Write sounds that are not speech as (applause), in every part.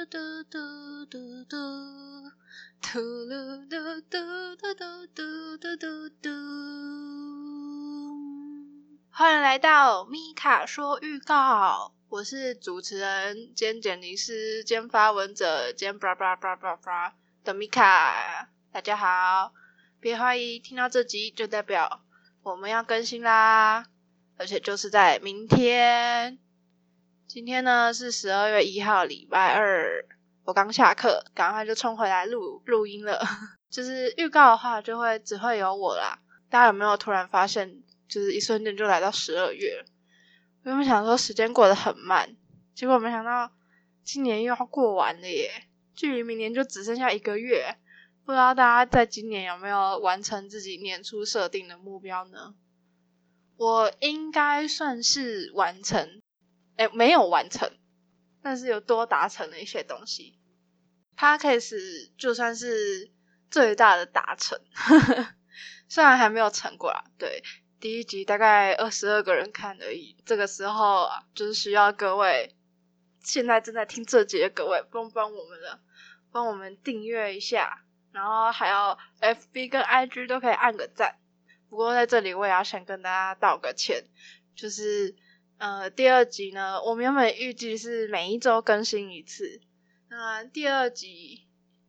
嘟嘟嘟嘟嘟，嘟噜嘟嘟嘟嘟嘟嘟嘟嘟。欢迎来到米卡说预告，我是主持人兼剪辑师兼发文者兼叭叭叭叭叭的米卡。大家好，别怀疑，听到这集就代表我们要更新啦，而且就是在明天。今天呢是十二月一号，礼拜二。我刚下课，赶快就冲回来录录音了。(laughs) 就是预告的话，就会只会有我啦。大家有没有突然发现，就是一瞬间就来到十二月？我原本想说时间过得很慢，结果没想到今年又要过完了耶！距离明年就只剩下一个月。不知道大家在今年有没有完成自己年初设定的目标呢？我应该算是完成。哎，没有完成，但是有多达成了一些东西。Podcast 就算是最大的达成，(laughs) 虽然还没有成果啊。对，第一集大概二十二个人看而已。这个时候啊，就是需要各位现在正在听这集的各位帮帮我们了，帮我们订阅一下，然后还要 FB 跟 IG 都可以按个赞。不过在这里我也要先跟大家道个歉，就是。呃，第二集呢，我们原本预计是每一周更新一次。那第二集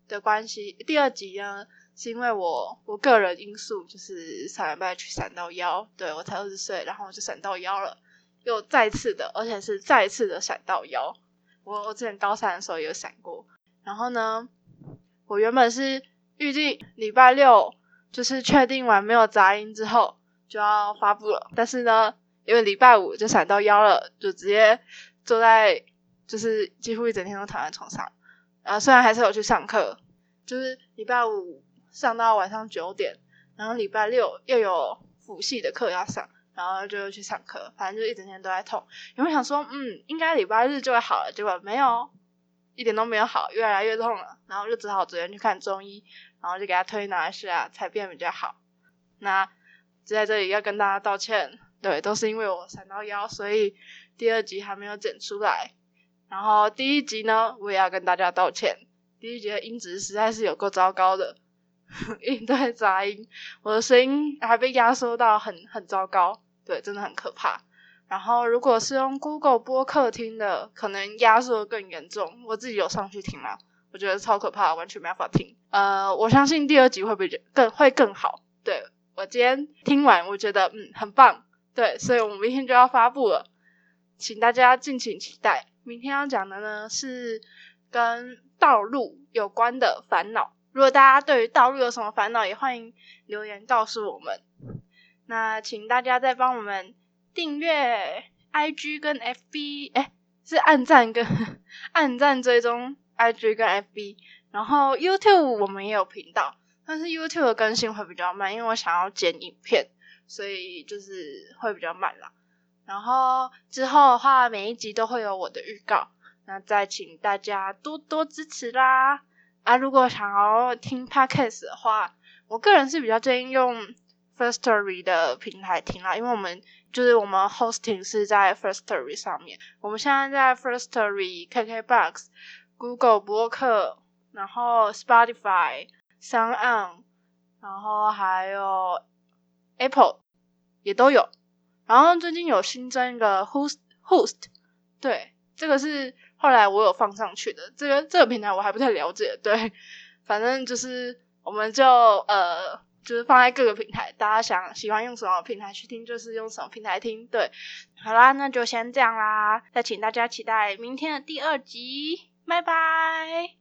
的关系，第二集呢，是因为我我个人因素，就是上礼拜去闪到腰，对我才二十岁，然后就闪到腰了，又再次的，而且是再次的闪到腰。我我之前高三的时候有闪过。然后呢，我原本是预计礼拜六就是确定完没有杂音之后就要发布了，但是呢。因为礼拜五就闪到腰了，就直接坐在，就是几乎一整天都躺在床上。然后虽然还是有去上课，就是礼拜五上到晚上九点，然后礼拜六又有辅系的课要上，然后就去上课，反正就一整天都在痛。有没有想说，嗯，应该礼拜日就会好了？结果没有，一点都没有好，越来越痛了。然后就只好昨天去看中医，然后就给他推拿一下，才变比较好。那就在这里要跟大家道歉。对，都是因为我闪到腰，所以第二集还没有剪出来。然后第一集呢，我也要跟大家道歉，第一集的音质实在是有够糟糕的，(laughs) 一堆杂音，我的声音还被压缩到很很糟糕，对，真的很可怕。然后如果是用 Google 播客听的，可能压缩更严重。我自己有上去听了，我觉得超可怕，完全没法听。呃，我相信第二集会比更会更好。对我今天听完，我觉得嗯很棒。对，所以我们明天就要发布了，请大家敬请期待。明天要讲的呢是跟道路有关的烦恼。如果大家对于道路有什么烦恼，也欢迎留言告诉我们。那请大家再帮我们订阅 IG 跟 FB，哎，是按赞跟 (laughs) 按赞追踪 IG 跟 FB。然后 YouTube 我们也有频道，但是 YouTube 的更新会比较慢，因为我想要剪影片。所以就是会比较慢啦，然后之后的话，每一集都会有我的预告，那再请大家多多支持啦！啊，如果想要听 podcast 的话，我个人是比较建议用 Firstory 的平台听啦，因为我们就是我们 hosting 是在 Firstory 上面，我们现在在 Firstory、KKBox、Google 播客，然后 Spotify、Sound On，然后还有。Apple 也都有，然后最近有新增一个 Host Host，对，这个是后来我有放上去的，这个这个平台我还不太了解，对，反正就是我们就呃，就是放在各个平台，大家想喜欢用什么平台去听，就是用什么平台听，对，好啦，那就先这样啦，再请大家期待明天的第二集，拜拜。